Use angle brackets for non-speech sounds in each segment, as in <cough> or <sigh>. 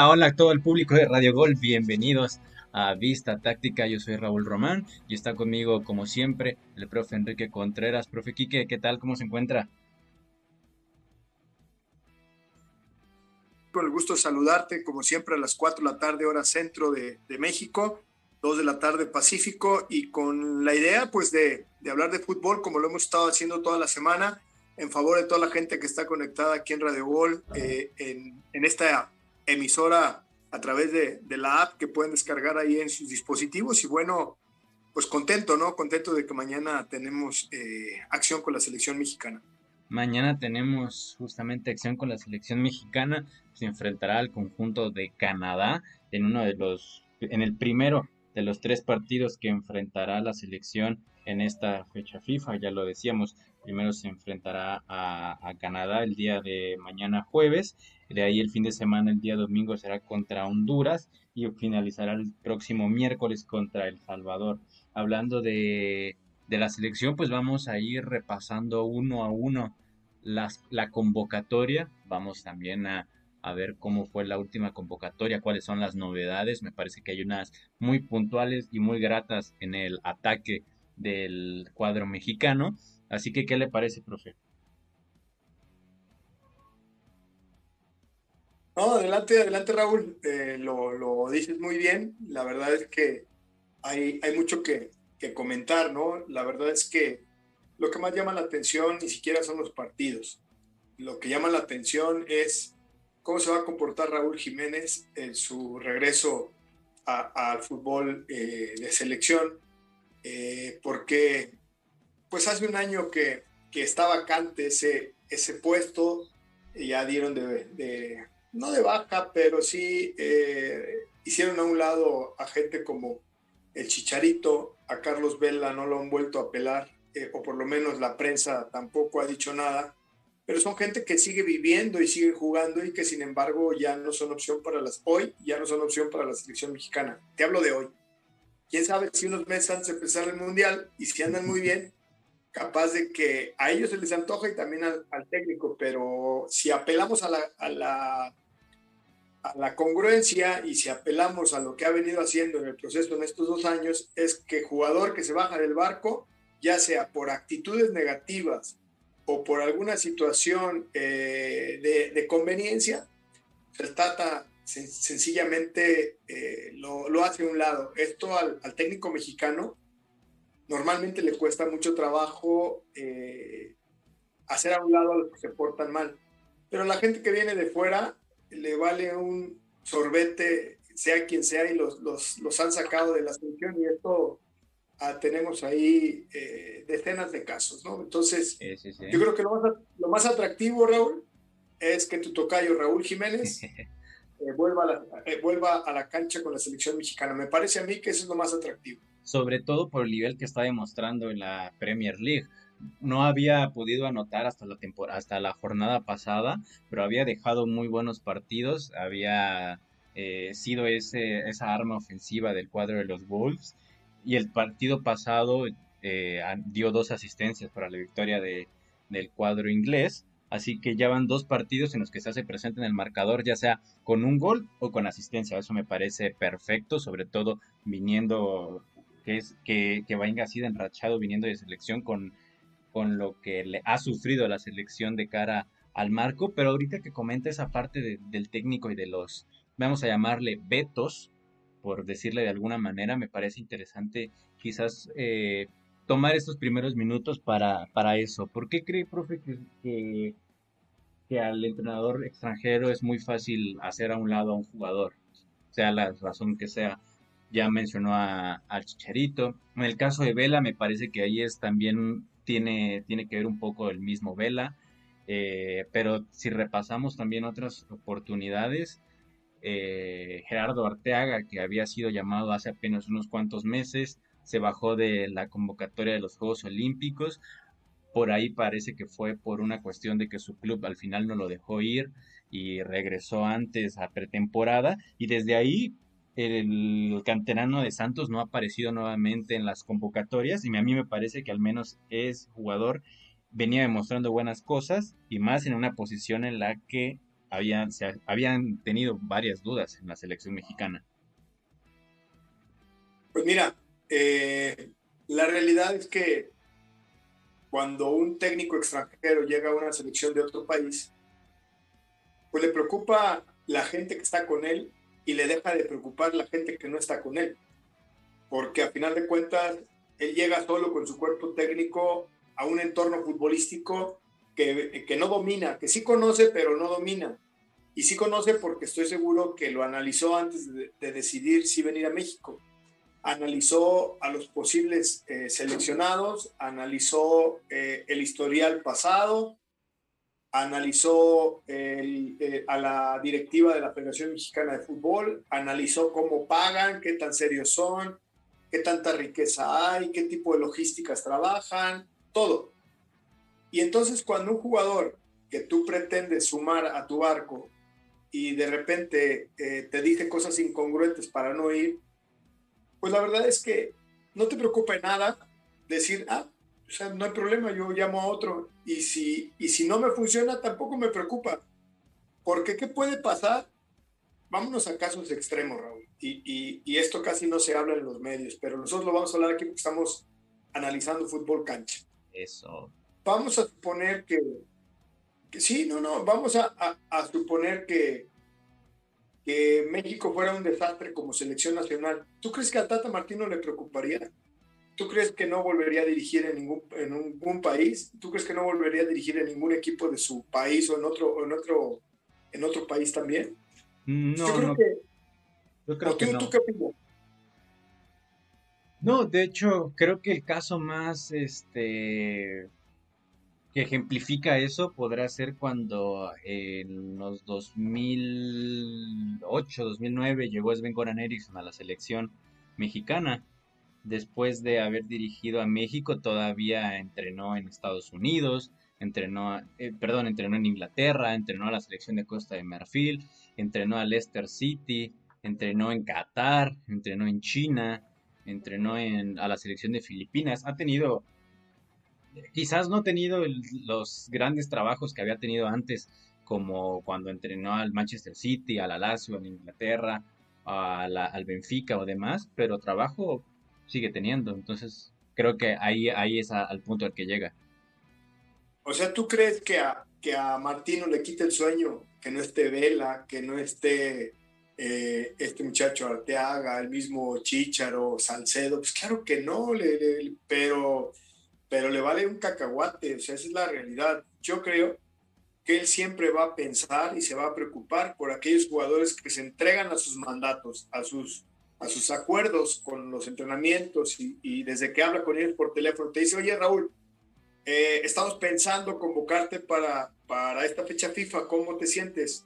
Hola, a todo el público de Radio Gol, bienvenidos a Vista Táctica, yo soy Raúl Román y está conmigo como siempre el profe Enrique Contreras. Profe Quique, ¿qué tal? ¿Cómo se encuentra? Con el gusto de saludarte, como siempre, a las 4 de la tarde, hora centro de, México, 2 de la tarde Pacífico, y con la idea, pues, de, hablar de fútbol, como lo hemos estado haciendo toda la semana, en favor de toda la gente que está conectada aquí en Radio Gol, eh, en esta emisora a través de, la app que pueden descargar ahí en sus dispositivos. Y bueno, pues contento, ¿no? Contento de que mañana tenemos eh, acción con la selección mexicana. Mañana tenemos justamente acción con la selección mexicana. Se enfrentará al conjunto de Canadá en uno de los, en el primero de los tres partidos que enfrentará la selección en esta fecha FIFA. Ya lo decíamos, primero se enfrentará a, Canadá el día de mañana jueves de ahí el fin de semana, el día domingo, será contra Honduras y finalizará el próximo miércoles contra El Salvador. Hablando de, la selección, pues vamos a ir repasando uno a uno las, la convocatoria. Vamos también a ver cómo fue la última convocatoria, cuáles son las novedades. Me parece que hay unas muy puntuales y muy gratas en el ataque del cuadro mexicano. Así que, ¿qué le parece, profe? No, adelante, adelante Raúl, eh, lo, dices muy bien. La verdad es que hay, hay mucho que, comentar, ¿no? La verdad es que lo que más llama la atención ni siquiera son los partidos. Lo que llama la atención es cómo se va a comportar Raúl Jiménez en su regreso al fútbol eh, de selección, eh, porque pues hace un año que, que está vacante ese, ese puesto, ya dieron de no de baja, pero sí eh, hicieron a un lado a gente como el Chicharito, a Carlos Vela no lo han vuelto a pelar, eh, o por lo menos la prensa tampoco ha dicho nada, pero son gente que sigue viviendo y sigue jugando y que sin embargo ya no son opción para las hoy, ya no son opción para la selección mexicana. Te hablo de hoy. Quién sabe si unos meses antes de empezar el mundial y si andan muy bien, capaz de que a ellos se les antoja y también al, técnico, pero si apelamos a la, a la, a la congruencia y si apelamos a lo que ha venido haciendo en el proceso en estos dos años, es que jugador que se baja del barco, ya sea por actitudes negativas o por alguna situación eh, de, conveniencia, el Sencillamente eh, lo, hace a un lado. Esto al, al técnico mexicano normalmente le cuesta mucho trabajo eh, hacer a un lado a los que se portan mal. Pero la gente que viene de fuera le vale un sorbete, sea quien sea, y los, los, los han sacado de la selección y esto ah, tenemos ahí eh, decenas de casos, ¿no? Entonces, yo creo que lo más, lo más, atractivo, Raúl, es que tu tocayo Raúl Jiménez <laughs> eh, vuelva, a la, vuelva a la cancha con la selección mexicana. Me parece a mí que eso es lo más atractivo sobre todo por el nivel que está demostrando en la Premier League. No había podido anotar hasta la temporada, hasta la jornada pasada, pero había dejado muy buenos partidos, había eh, sido ese, esa arma ofensiva del cuadro de los Wolves y el partido pasado eh, dio dos asistencias para la victoria de, del cuadro inglés. Así que ya van dos partidos en los que se hace presente en el marcador, ya sea con un gol o con asistencia. Eso me parece perfecto, sobre todo viniendo que es que, venga así de enrachado viniendo de selección con, con lo que le ha sufrido la selección de cara al marco, pero ahorita que comenta esa parte del técnico y de los, vamos a llamarle vetos, por decirle de alguna manera, me parece interesante quizás eh, tomar estos primeros minutos para, para eso. ¿Por qué cree, profe, que, que, al entrenador extranjero es muy fácil hacer a un lado a un jugador, sea la razón que sea? ya mencionó a, Chicharito. En el caso de Vela, me parece que ahí es también tiene, tiene que ver un poco el mismo Vela. Eh, pero si repasamos también otras oportunidades, eh, Gerardo Arteaga, que había sido llamado hace apenas unos cuantos meses, se bajó de la convocatoria de los Juegos Olímpicos. Por ahí parece que fue por una cuestión de que su club al final no lo dejó ir y regresó antes a pretemporada. Y desde ahí el canterano de Santos no ha aparecido nuevamente en las convocatorias y a mí me parece que al menos es jugador, venía demostrando buenas cosas y más en una posición en la que habían, se, habían tenido varias dudas en la selección mexicana. Pues mira, eh, la realidad es que cuando un técnico extranjero llega a una selección de otro país, pues le preocupa la gente que está con él y le deja de preocupar la gente que no está con él. Porque a final de cuentas, él llega solo con su cuerpo técnico a un entorno futbolístico que, que no domina, que sí conoce, pero no domina. Y sí conoce porque estoy seguro que lo analizó antes de, decidir si venir a México. Analizó a los posibles eh, seleccionados, analizó eh, el historial pasado, analizó eh, a la directiva de la Federación Mexicana de Fútbol, analizó cómo pagan, qué tan serios son, qué tanta riqueza hay, qué tipo de logísticas trabajan, todo. Y entonces cuando un jugador que tú pretendes sumar a tu barco y de repente te dice cosas incongruentes para no ir, pues la verdad es que no te preocupa nada decir, ah, o sea, no hay problema, yo llamo a otro. Y si, y si no me funciona, tampoco me preocupa. Porque ¿qué puede pasar? Vámonos a casos extremos, Raúl. Y, y, y, esto casi no se habla en los medios, pero nosotros lo vamos a hablar aquí porque estamos analizando fútbol cancha. Eso. Vamos a suponer que, que sí, no, no, vamos a, a, a suponer que, que México fuera un desastre como selección nacional. ¿Tú crees que a Tata Martino le preocuparía? ¿Tú crees que no volvería a dirigir en ningún, en ningún país? ¿Tú crees que no volvería a dirigir en ningún equipo de su país o en otro, en otro, en otro país también? Mm, no, yo creo no. que, yo creo que no. ¿Tú qué opinas? No, de hecho, creo que el caso más este que ejemplifica eso podrá ser cuando en los 2008, 2009 llegó Sven Goran Eriksson a la selección mexicana después de haber dirigido a México, todavía entrenó en Estados Unidos, entrenó, eh, perdón, entrenó en Inglaterra, entrenó a la selección de Costa de Marfil, entrenó a Leicester City, entrenó en Qatar, entrenó en China, entrenó en, a la selección de Filipinas. Ha tenido, quizás no ha tenido los grandes trabajos que había tenido antes, como cuando entrenó al Manchester City, al Lazio en Inglaterra, al Benfica o demás, pero trabajo sigue teniendo. Entonces, creo que ahí, ahí es al punto al que llega. O sea, ¿tú crees que a, que a Martino le quite el sueño que no esté Vela, que no esté eh, este muchacho Arteaga, el mismo Chicharo, Salcedo? Pues claro que no, pero, pero le vale un cacahuate, o sea, esa es la realidad. Yo creo que él siempre va a pensar y se va a preocupar por aquellos jugadores que se entregan a sus mandatos, a sus a sus acuerdos con los entrenamientos y, desde que habla con ellos por teléfono, te dice, oye Raúl, eh, estamos pensando convocarte para, para esta fecha FIFA, ¿cómo te sientes?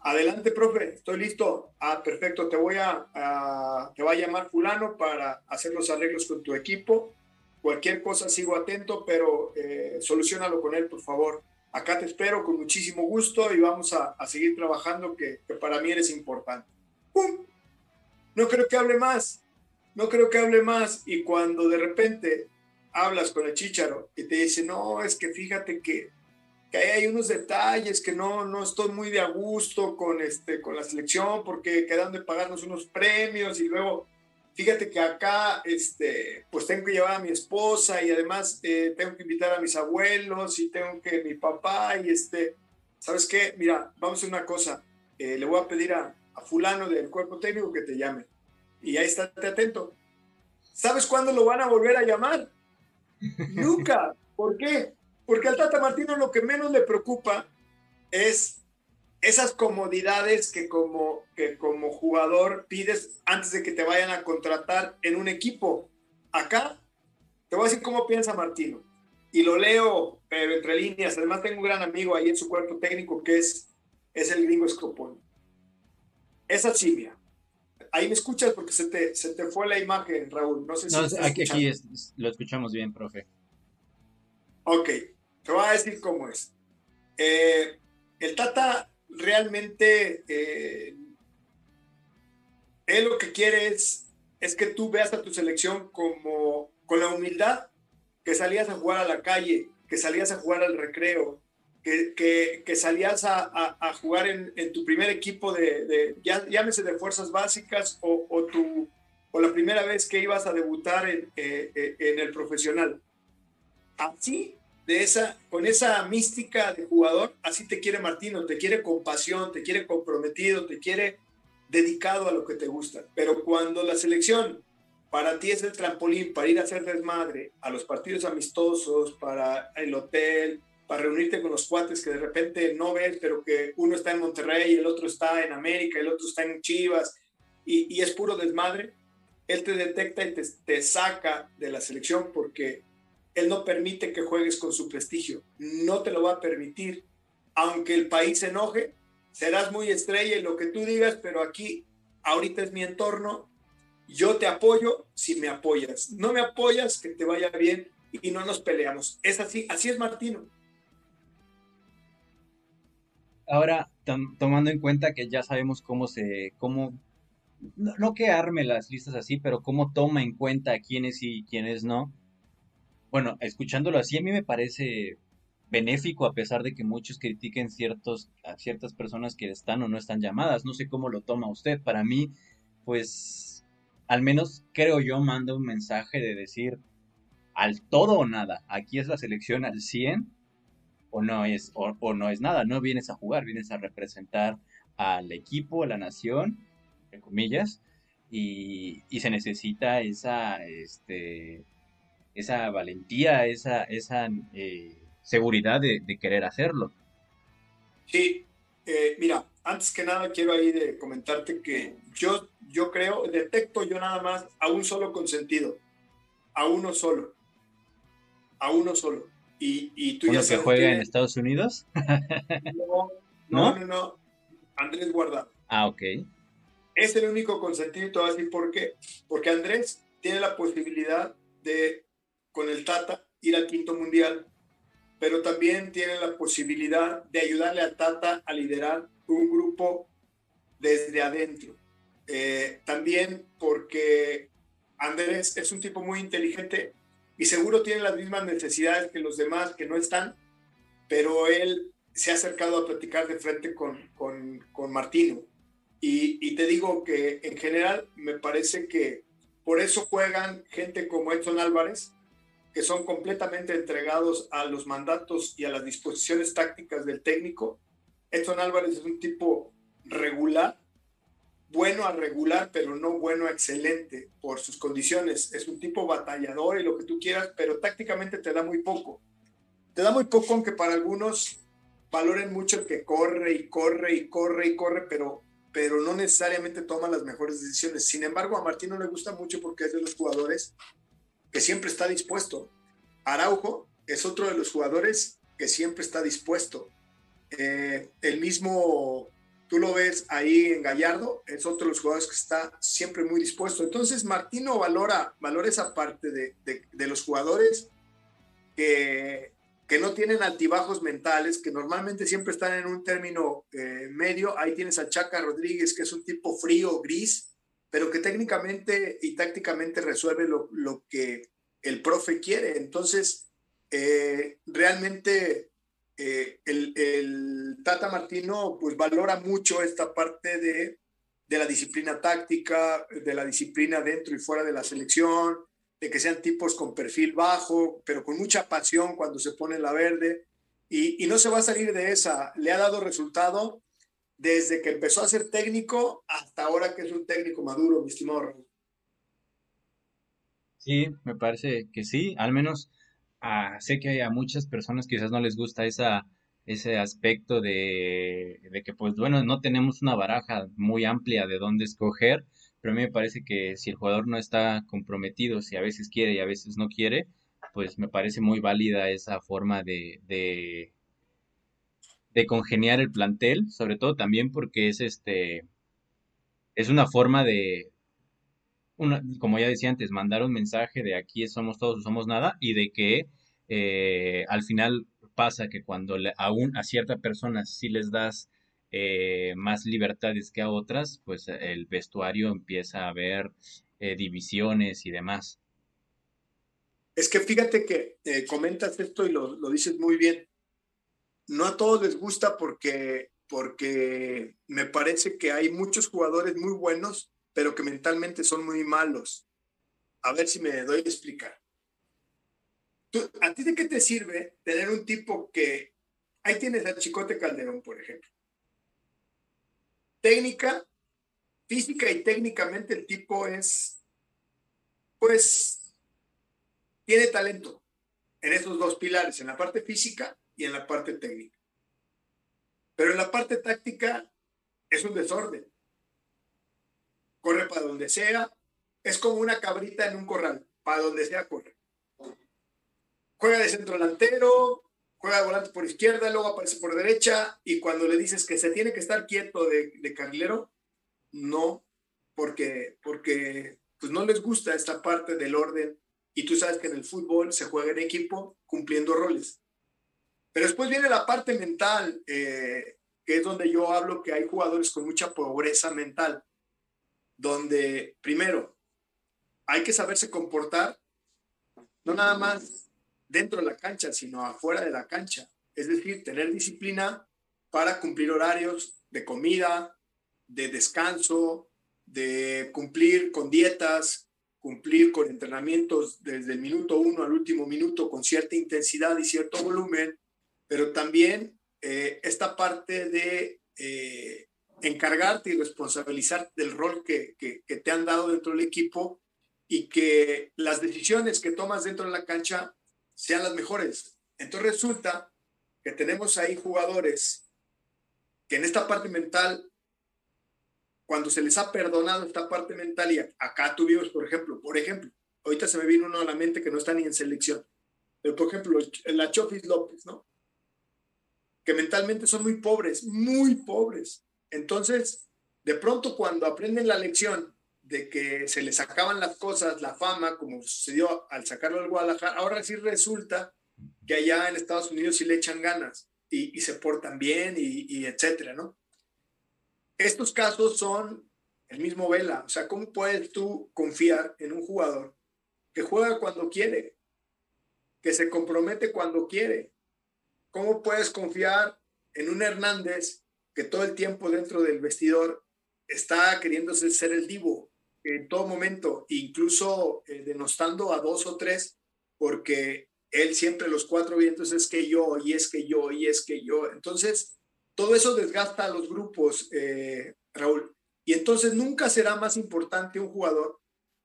Adelante, profe, estoy listo. Ah, perfecto, te voy a, te va a llamar fulano para hacer los arreglos con tu equipo. Cualquier cosa sigo atento, pero eh, solucionalo con él, por favor. Acá te espero con muchísimo gusto y vamos a, a seguir trabajando, que, para mí eres importante. ¡Pum! no creo que hable más, no creo que hable más. Y cuando de repente hablas con el chicharo y te dice, no, es que fíjate que, que hay unos detalles que no, no estoy muy de a gusto con, este, con la selección porque quedan de pagarnos unos premios y luego, fíjate que acá, este, pues tengo que llevar a mi esposa y además eh, tengo que invitar a mis abuelos y tengo que mi papá y este, ¿sabes qué? Mira, vamos a hacer una cosa, eh, le voy a pedir a, a fulano del cuerpo técnico que te llame. Y ahí estate atento. ¿Sabes cuándo lo van a volver a llamar? Nunca. ¿Por qué? Porque al Tata Martino lo que menos le preocupa es esas comodidades que como, que como jugador pides antes de que te vayan a contratar en un equipo. Acá te voy a decir cómo piensa Martino. Y lo leo, pero entre líneas. Además tengo un gran amigo ahí en su cuerpo técnico que es, es el gringo Scoponi esa chimia. Ahí me escuchas porque se te, se te fue la imagen, Raúl. No sé si. Aquí lo escuchamos bien, profe. Ok, te voy a decir cómo es. Eh, el Tata realmente. Eh, él lo que quiere es, es que tú veas a tu selección como con la humildad que salías a jugar a la calle, que salías a jugar al recreo, que, que, salías a, jugar en, en, tu primer equipo de, de ya, llámese de fuerzas básicas o, o, tu, o la primera vez que ibas a debutar en, eh, eh, en el profesional. Así, de esa, con esa mística de jugador, así te quiere Martino, te quiere con pasión, te quiere comprometido, te quiere dedicado a lo que te gusta. Pero cuando la selección para ti es el trampolín para ir a hacer desmadre a los partidos amistosos, para el hotel, para reunirte con los cuates que de repente no ves, pero que uno está en Monterrey, el otro está en América, el otro está en Chivas, y, es puro desmadre, él te detecta y te, te, saca de la selección porque él no permite que juegues con su prestigio, no te lo va a permitir, aunque el país se enoje, serás muy estrella y lo que tú digas, pero aquí, ahorita es mi entorno, yo te apoyo si me apoyas, no me apoyas, que te vaya bien y no nos peleamos. Es así, así es Martino. Ahora, tomando en cuenta que ya sabemos cómo se, cómo, no, que arme las listas así, pero cómo toma en cuenta quiénes y quiénes no. Bueno, escuchándolo así, a mí me parece benéfico a pesar de que muchos critiquen ciertos, a ciertas personas que están o no están llamadas. No sé cómo lo toma usted. Para mí, pues, al menos creo yo, manda un mensaje de decir al todo o nada. Aquí es la selección al 100 o no es, o, no es nada, no vienes a jugar, vienes a representar al equipo, a la nación, entre comillas, y, se necesita esa, este, esa valentía, esa, esa eh, seguridad de, querer hacerlo. Sí, eh, mira, antes que nada quiero ahí de comentarte que yo, yo creo, detecto yo nada más a un solo consentido, a uno solo, a uno solo. Y, tú ¿Uno que juega en Estados Unidos? no, no, no, Andrés Guardado. Ah, ok. Es el único consentido, así por qué. Porque Andrés tiene la posibilidad de, con el Tata, ir al quinto mundial, pero también tiene la posibilidad de ayudarle a Tata a liderar un grupo desde adentro. Eh, también porque Andrés es un tipo muy inteligente y seguro tiene las mismas necesidades que los demás que no están, pero él se ha acercado a platicar de frente con, con, con Martino. Y, y, te digo que en general me parece que por eso juegan gente como Edson Álvarez, que son completamente entregados a los mandatos y a las disposiciones tácticas del técnico. Edson Álvarez es un tipo regular, bueno a regular, pero no bueno a excelente por sus condiciones. Es un tipo batallador y lo que tú quieras, pero tácticamente te da muy poco. Te da muy poco, aunque para algunos valoren mucho el que corre y corre y corre y corre, pero, pero no necesariamente toma las mejores decisiones. Sin embargo, a Martín no le gusta mucho porque es de los jugadores que siempre está dispuesto. Araujo es otro de los jugadores que siempre está dispuesto. Eh, el mismo tú lo ves ahí en Gallardo, es otro de los jugadores que está siempre muy dispuesto. Entonces, Martino valora, valora esa parte de, de, los jugadores que, que, no tienen altibajos mentales, que normalmente siempre están en un término eh, medio. Ahí tienes a Chaca Rodríguez, que es un tipo frío, gris, pero que técnicamente y tácticamente resuelve lo, lo que el profe quiere. Entonces, eh, realmente eh, el, Tata Martino pues valora mucho esta parte de, de, la disciplina táctica, de la disciplina dentro y fuera de la selección, de que sean tipos con perfil bajo, pero con mucha pasión cuando se pone la verde. Y, no se va a salir de esa. Le ha dado resultado desde que empezó a ser técnico hasta ahora que es un técnico maduro, mi Sí, me parece que sí, al menos sé que a muchas personas quizás no les gusta esa, ese aspecto de, que, pues bueno, no tenemos una baraja muy amplia de dónde escoger, pero a mí me parece que si el jugador no está comprometido, si a veces quiere y a veces no quiere, pues me parece muy válida esa forma de, de, de congeniar el plantel, sobre todo también porque es este, es una forma de, como ya decía antes, mandar un mensaje de aquí somos todos o somos nada y de que eh, al final pasa que cuando aún a cierta persona sí les das eh, más libertades que a otras, pues el vestuario empieza a haber eh, divisiones y demás. Es que fíjate que comentas esto y lo, lo dices muy bien. No a todos les gusta porque, porque me parece que hay muchos jugadores muy buenos, pero que mentalmente son muy malos. A ver si me doy a explicar. ¿A ti de qué te sirve tener un tipo que... Ahí tienes a Chicote Calderón, por ejemplo. Técnica, física y técnicamente el tipo es, pues, tiene talento en esos dos pilares, en la parte física y en la parte técnica. Pero en la parte táctica es un desorden. Corre para donde sea, es como una cabrita en un corral, para donde sea corre. Juega de centro delantero, juega de volante por izquierda, luego aparece por derecha y cuando le dices que se tiene que estar quieto de, de carrilero, no, porque, porque pues no les gusta esta parte del orden y tú sabes que en el fútbol se juega en equipo cumpliendo roles. Pero después viene la parte mental, eh, que es donde yo hablo que hay jugadores con mucha pobreza mental, donde primero hay que saberse comportar, no nada más dentro de la cancha, sino afuera de la cancha. Es decir, tener disciplina para cumplir horarios de comida, de descanso, de cumplir con dietas, cumplir con entrenamientos desde el minuto uno al último minuto con cierta intensidad y cierto volumen, pero también eh, esta parte de eh, encargarte y responsabilizarte del rol que, que, te han dado dentro del equipo y que las decisiones que tomas dentro de la cancha sean las mejores. Entonces resulta que tenemos ahí jugadores que en esta parte mental, cuando se les ha perdonado esta parte mental, y acá tuvimos, por ejemplo, por ejemplo, ahorita se me vino uno a la mente que no está ni en selección, pero por ejemplo, la Chofis López, ¿no? Que mentalmente son muy pobres, muy pobres. Entonces, de pronto cuando aprenden la lección de que se les acaban las cosas, la fama, como sucedió al sacarlo del Guadalajara, ahora sí resulta que allá en Estados Unidos sí le echan ganas y, se portan bien y, y, etcétera, ¿no? Estos casos son el mismo Vela, o sea, ¿cómo puedes tú confiar en un jugador que juega cuando quiere, que se compromete cuando quiere, ¿Cómo puedes confiar en un Hernández que todo el tiempo dentro del vestidor está queriéndose ser el divo en todo momento, incluso eh, denostando a dos o tres, porque él siempre los cuatro vientos es que yo, y es que yo, y es que yo. Entonces, todo eso desgasta a los grupos, eh, Raúl. Y entonces nunca será más importante un jugador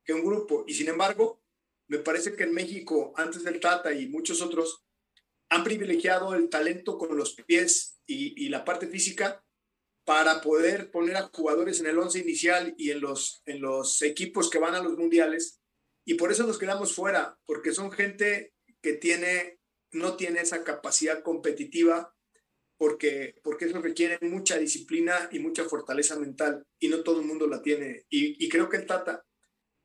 que un grupo. Y sin embargo, me parece que en México, antes del Tata y muchos otros, han privilegiado el talento con los pies y, la parte física para poder poner a jugadores en el once inicial y en los, en los equipos que van a los mundiales. Y por eso nos quedamos fuera, porque son gente que tiene, no tiene esa capacidad competitiva, porque, porque eso requiere mucha disciplina y mucha fortaleza mental, y no todo el mundo la tiene. Y, y creo que el Tata,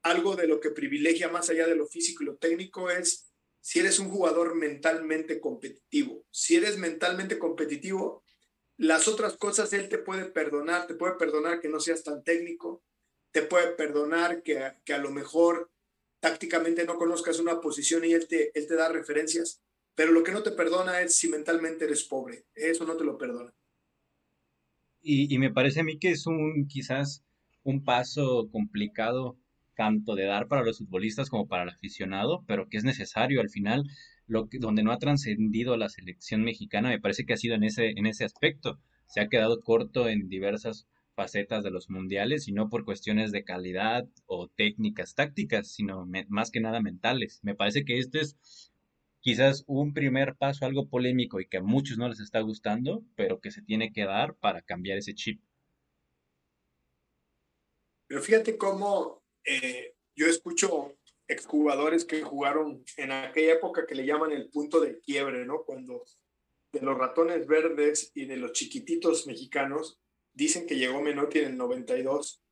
algo de lo que privilegia más allá de lo físico y lo técnico es si eres un jugador mentalmente competitivo. Si eres mentalmente competitivo, las otras cosas él te puede perdonar, te puede perdonar que no seas tan técnico, te puede perdonar que, que a lo mejor tácticamente no conozcas una posición y él te, él te da referencias, pero lo que no te perdona es si mentalmente eres pobre, eso no te lo perdona. Y, y me parece a mí que es un quizás un paso complicado tanto de dar para los futbolistas como para el aficionado, pero que es necesario al final, lo que, donde no ha trascendido la selección mexicana, me parece que ha sido en ese, en ese aspecto. Se ha quedado corto en diversas facetas de los mundiales y no por cuestiones de calidad o técnicas tácticas, sino más que nada mentales. Me parece que este es quizás un primer paso algo polémico y que a muchos no les está gustando, pero que se tiene que dar para cambiar ese chip. Pero fíjate cómo eh, yo escucho exjugadores que jugaron en aquella época que le llaman el punto de quiebre, ¿no? Cuando de los ratones verdes y de los chiquititos mexicanos dicen que llegó Menotti en el 92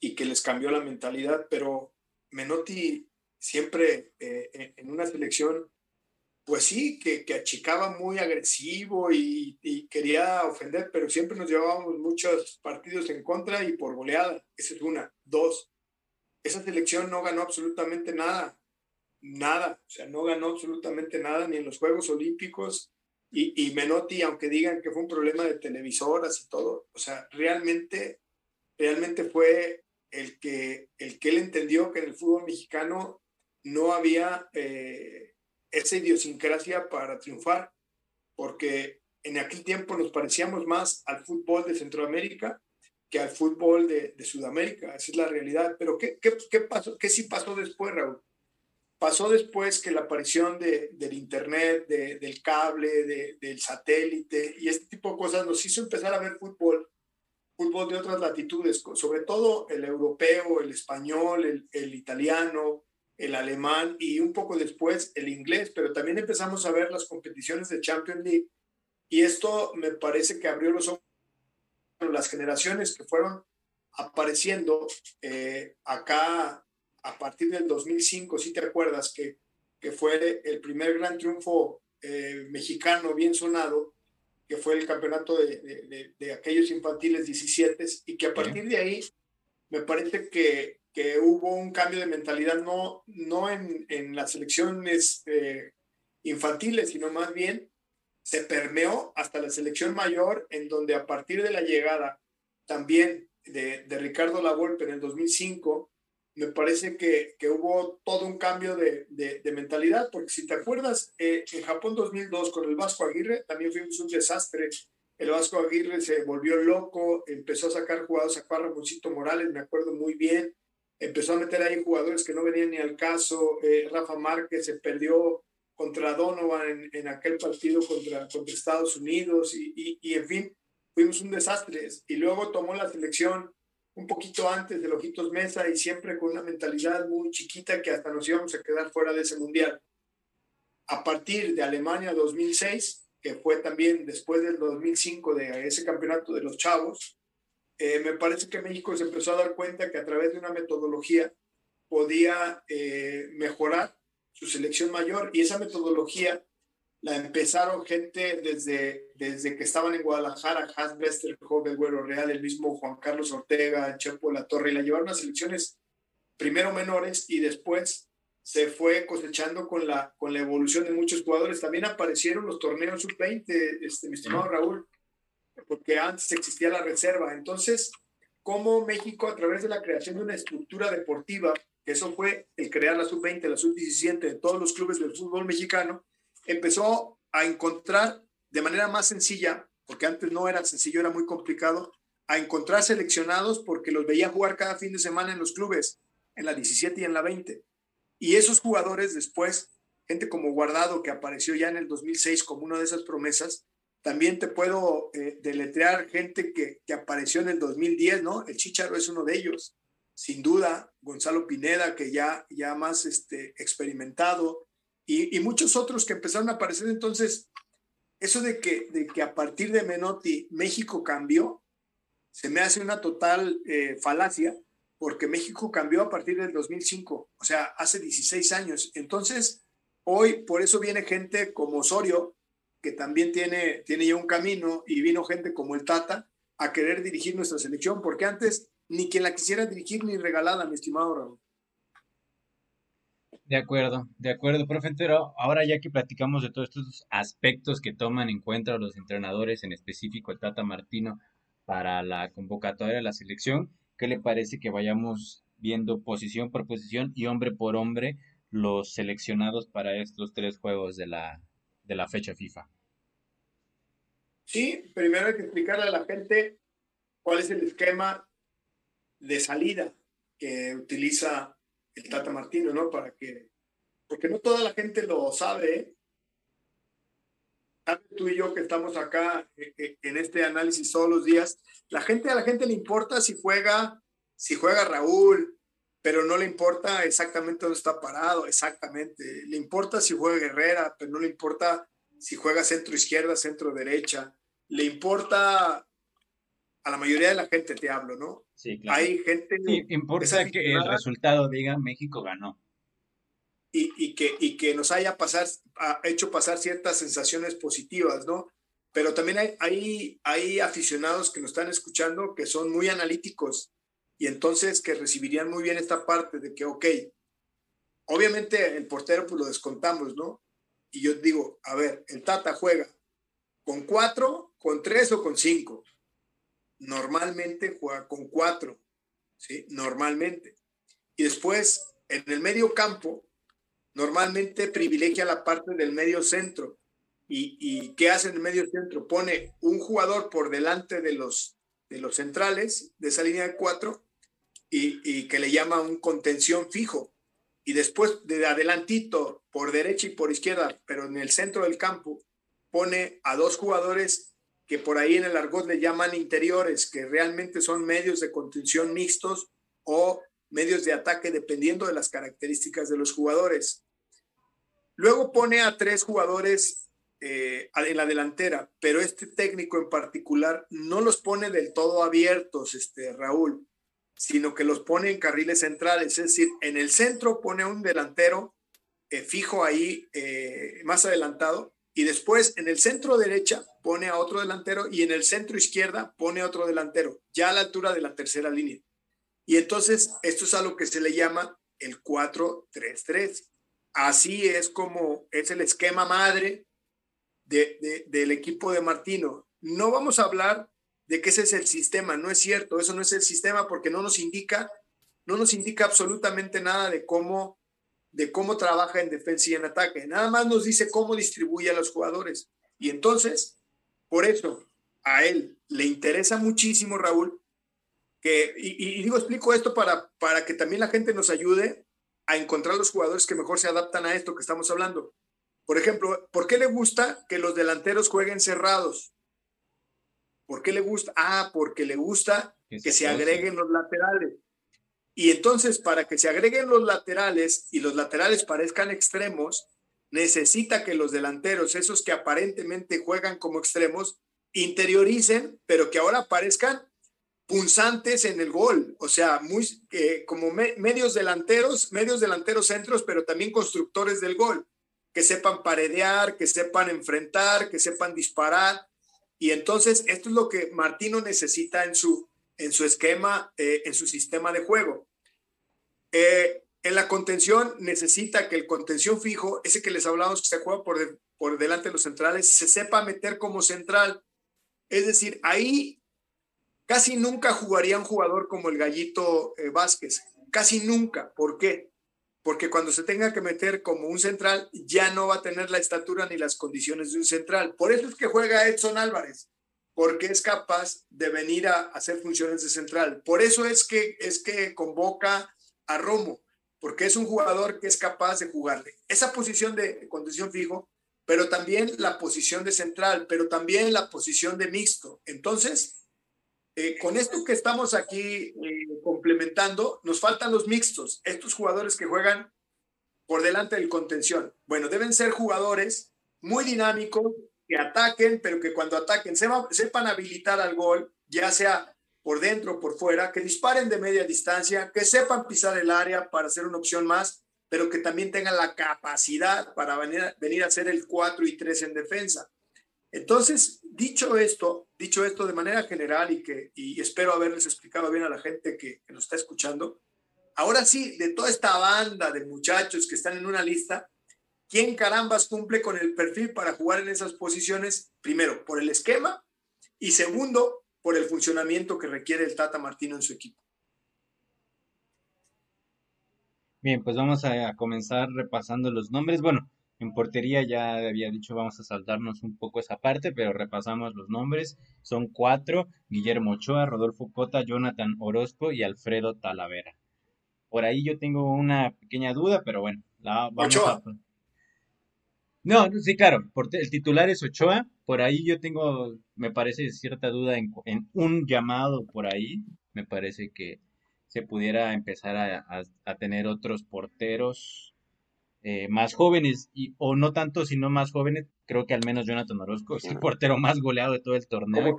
y que les cambió la mentalidad, pero Menotti siempre eh, en una selección, pues sí, que, que achicaba muy agresivo y, y, quería ofender, pero siempre nos llevábamos muchos partidos en contra y por goleada. Esa es una. Dos, esa selección no ganó absolutamente nada, nada, o sea, no ganó absolutamente nada ni en los Juegos Olímpicos, Y, y Menotti, aunque digan que fue un problema de televisoras y todo, o sea, realmente, realmente fue el que, el que él entendió que en el fútbol mexicano no había eh, esa idiosincrasia para triunfar, porque en aquel tiempo nos parecíamos más al fútbol de Centroamérica que al fútbol de, Sudamérica, esa es la realidad. Pero ¿qué, qué, qué pasó? ¿Qué sí pasó después, Raúl? Pasó después que la aparición de, del Internet, de, del cable, del satélite y este tipo de cosas nos hizo empezar a ver fútbol, fútbol de otras latitudes, sobre todo el europeo, el español, el, el italiano, el alemán y un poco después el inglés, pero también empezamos a ver las competiciones de Champions League y esto me parece que abrió los ojos las generaciones que fueron apareciendo eh, acá a partir del 2005, si te acuerdas, que, que fue el primer gran triunfo eh, mexicano bien sonado, que fue el campeonato de, de, aquellos infantiles 17, y que a partir de ahí me parece que, que hubo un cambio de mentalidad, no, no en, en las selecciones eh, infantiles, sino más bien se permeó hasta la selección mayor, en donde a partir de la llegada también de, de Ricardo Lavolpe en el 2005, me parece que, que hubo todo un cambio de, de, mentalidad, porque si te acuerdas, eh, en Japón 2002 con el Vasco Aguirre también fuimos un desastre. El Vasco Aguirre se volvió loco, empezó a sacar jugadores, sacó a Ramoncito Morales, me acuerdo muy bien, empezó a meter ahí jugadores que no venían ni al caso, eh, Rafa Márquez se perdió contra Donovan en, en aquel partido contra, contra Estados Unidos y, y, y en fin, fuimos un desastre. Y luego tomó la selección un poquito antes de Ojitos Mesa y siempre con una mentalidad muy chiquita que hasta nos íbamos a quedar fuera de ese mundial. A partir de Alemania 2006, que fue también después del 2005 de ese campeonato de los chavos, eh, me parece que México se empezó a dar cuenta que a través de una metodología podía eh, mejorar su selección mayor y esa metodología la empezaron gente desde, desde que estaban en Guadalajara, Hans Westerhoff, el Güero Real, el mismo Juan Carlos Ortega, Chepo La Torre, y la llevaron a selecciones primero menores y después se fue cosechando con la, con la evolución de muchos jugadores. También aparecieron los torneos sub-20, este, mi estimado Raúl, porque antes existía la reserva. Entonces, cómo México, a través de la creación de una estructura deportiva, eso fue el crear la sub-20, la sub-17 de todos los clubes del fútbol mexicano, empezó a encontrar de manera más sencilla, porque antes no era sencillo, era muy complicado, a encontrar seleccionados porque los veía jugar cada fin de semana en los clubes, en la 17 y en la 20. Y esos jugadores después, gente como Guardado, que apareció ya en el 2006 como una de esas promesas, también te puedo eh, deletrear gente que, que apareció en el 2010, ¿no? El Chicharo es uno de ellos, sin duda, Gonzalo Pineda, que ya, ya más este, experimentado, y, muchos otros que empezaron a aparecer. Entonces, eso de que, de que a partir de Menotti México cambió, se me hace una total eh, falacia, porque México cambió a partir del 2005, o sea, hace 16 años. Entonces, hoy por eso viene gente como Osorio, que también tiene, tiene ya un camino, y vino gente como el Tata a querer dirigir nuestra selección, porque antes ni quien la quisiera dirigir ni regalada, mi estimado Raúl. De acuerdo, de acuerdo, profe. Pero ahora ya que platicamos de todos estos aspectos que toman en cuenta los entrenadores, en específico el Tata Martino, para la convocatoria de la selección, ¿qué le parece que vayamos viendo posición por posición y hombre por hombre los seleccionados para estos tres juegos de la, de la fecha FIFA? Sí, primero hay que explicarle a la gente cuál es el esquema de salida que utiliza el Tata Martino, ¿no? Para que, porque no toda la gente lo sabe. Tú y yo que estamos acá eh, eh, en este análisis todos los días, la gente a la gente le importa si juega, si juega Raúl, pero no le importa exactamente dónde está parado, exactamente. Le importa si juega Guerrera, pero no le importa si juega centro izquierda, centro derecha. Le importa a la mayoría de la gente te hablo, ¿no? Sí, claro. Hay gente... Sí, importa que el resultado diga México ganó. Y, y, que, y que nos haya pasar, ha hecho pasar ciertas sensaciones positivas, ¿no? Pero también hay, hay, hay aficionados que nos están escuchando que son muy analíticos y entonces que recibirían muy bien esta parte de que, ok, obviamente el portero pues lo descontamos, ¿no? Y yo digo, a ver, el Tata juega con cuatro, con tres o con cinco. Normalmente juega con cuatro, ¿sí? Normalmente. Y después, en el medio campo, normalmente privilegia la parte del medio centro. ¿Y, y qué hace en el medio centro? Pone un jugador por delante de los, de los centrales de esa línea de cuatro y, y que le llama un contención fijo. Y después de adelantito, por derecha y por izquierda, pero en el centro del campo, pone a dos jugadores que por ahí en el argot le llaman interiores, que realmente son medios de contención mixtos o medios de ataque dependiendo de las características de los jugadores. Luego pone a tres jugadores eh, en la delantera, pero este técnico en particular no los pone del todo abiertos, este Raúl, sino que los pone en carriles centrales, es decir, en el centro pone un delantero eh, fijo ahí eh, más adelantado y después en el centro derecha pone a otro delantero y en el centro izquierda pone otro delantero, ya a la altura de la tercera línea. Y entonces esto es a lo que se le llama el 4-3-3. Así es como es el esquema madre de, del equipo de Martino. No vamos a hablar de que ese es el sistema, no es cierto, eso no es el sistema porque no nos indica, no nos indica absolutamente nada de cómo de cómo trabaja en defensa y en ataque. Nada más nos dice cómo distribuye a los jugadores. Y entonces, por eso, a él le interesa muchísimo, Raúl, que, y, digo, explico esto para, para que también la gente nos ayude a encontrar los jugadores que mejor se adaptan a esto que estamos hablando. Por ejemplo, ¿por qué le gusta que los delanteros jueguen cerrados? ¿Por qué le gusta? Ah, porque le gusta que se agreguen los laterales. Y entonces, para que se agreguen los laterales y los laterales parezcan extremos, necesita que los delanteros, esos que aparentemente juegan como extremos, interioricen, pero que ahora parezcan punzantes en el gol, o sea, muy eh, como medios delanteros, medios delanteros centros, pero también constructores del gol, que sepan paredear, que sepan enfrentar, que sepan disparar. Y entonces esto es lo que Martino necesita en su, en su esquema, eh, en su sistema de juego. Eh, en la contención necesita que el contención fijo, ese que les hablamos que se juega por, por delante de los centrales, se sepa meter como central. Es decir, ahí casi nunca jugaría un jugador como el gallito eh, Vázquez. Casi nunca. ¿Por qué? Porque cuando se tenga que meter como un central, ya no va a tener la estatura ni las condiciones de un central. Por eso es que juega Edson Álvarez, porque es capaz de venir a hacer funciones de central. Por eso es que, es que convoca a Romo, porque es un jugador que es capaz de jugarle esa posición de condición fijo, pero también la posición de central, pero también la posición de mixto. Entonces, eh, con esto que estamos aquí eh, complementando, nos faltan los mixtos, estos jugadores que juegan por delante del contención. Bueno, deben ser jugadores muy dinámicos, que ataquen, pero que cuando ataquen sepan habilitar al gol, ya sea por dentro por fuera, que disparen de media distancia, que sepan pisar el área para hacer una opción más, pero que también tengan la capacidad para venir, venir a hacer el 4 y 3 en defensa. Entonces, dicho esto, dicho esto de manera general y que y espero haberles explicado bien a la gente que, que nos está escuchando, ahora sí, de toda esta banda de muchachos que están en una lista, ¿quién carambas cumple con el perfil para jugar en esas posiciones? Primero, por el esquema y segundo, por el funcionamiento que requiere el Tata Martino en su equipo. Bien, pues vamos a, comenzar repasando los nombres. Bueno, en portería ya había dicho vamos a saltarnos un poco esa parte, pero repasamos los nombres. Son cuatro, Guillermo Ochoa, Rodolfo Cota, Jonathan Orozco y Alfredo Talavera. Por ahí yo tengo una pequeña duda, pero bueno, la vamos a... No, sí, claro, el titular es Ochoa, por ahí yo tengo, me parece cierta duda en, un llamado por ahí, me parece que se pudiera empezar a, tener otros porteros eh, más jóvenes, y, o no tanto, sino más jóvenes, creo que al menos Jonathan Orozco es el portero más goleado de todo el torneo.